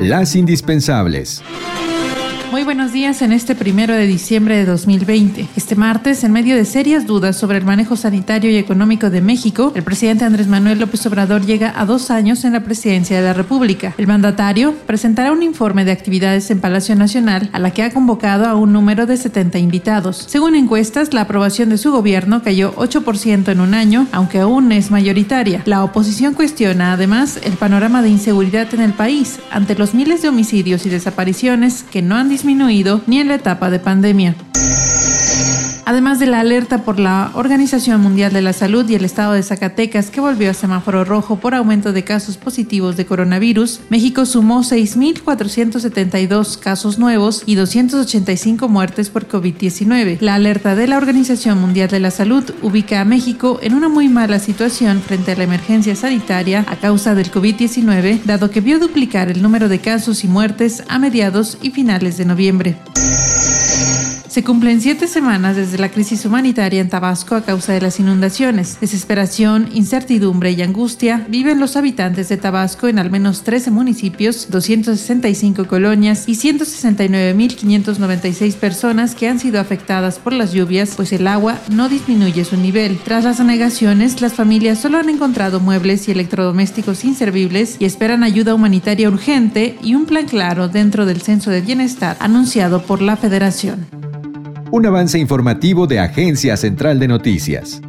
Las indispensables. Muy buenos días en este primero de diciembre de 2020. Este martes, en medio de serias dudas sobre el manejo sanitario y económico de México, el presidente Andrés Manuel López Obrador llega a dos años en la presidencia de la República. El mandatario presentará un informe de actividades en Palacio Nacional a la que ha convocado a un número de 70 invitados. Según encuestas, la aprobación de su gobierno cayó 8% en un año, aunque aún es mayoritaria. La oposición cuestiona además el panorama de inseguridad en el país ante los miles de homicidios y desapariciones que no han disminuido ni en la etapa de pandemia además de la alerta por la Organización Mundial de la Salud y el Estado de Zacatecas que volvió a semáforo rojo por aumento de casos positivos de coronavirus, México sumó 6.472 casos nuevos y 285 muertes por COVID-19. La alerta de la Organización Mundial de la Salud ubica a México en una muy mala situación frente a la emergencia sanitaria a causa del COVID-19, dado que vio duplicar el número de casos y muertes a mediados y finales de noviembre. Se cumplen siete semanas desde la crisis humanitaria en Tabasco a causa de las inundaciones. Desesperación, incertidumbre y angustia viven los habitantes de Tabasco en al menos 13 municipios, 265 colonias y 169.596 personas que han sido afectadas por las lluvias, pues el agua no disminuye su nivel. Tras las anegaciones, las familias solo han encontrado muebles y electrodomésticos inservibles y esperan ayuda humanitaria urgente y un plan claro dentro del censo de bienestar anunciado por la Federación un avance informativo de Agencia Central de Noticias.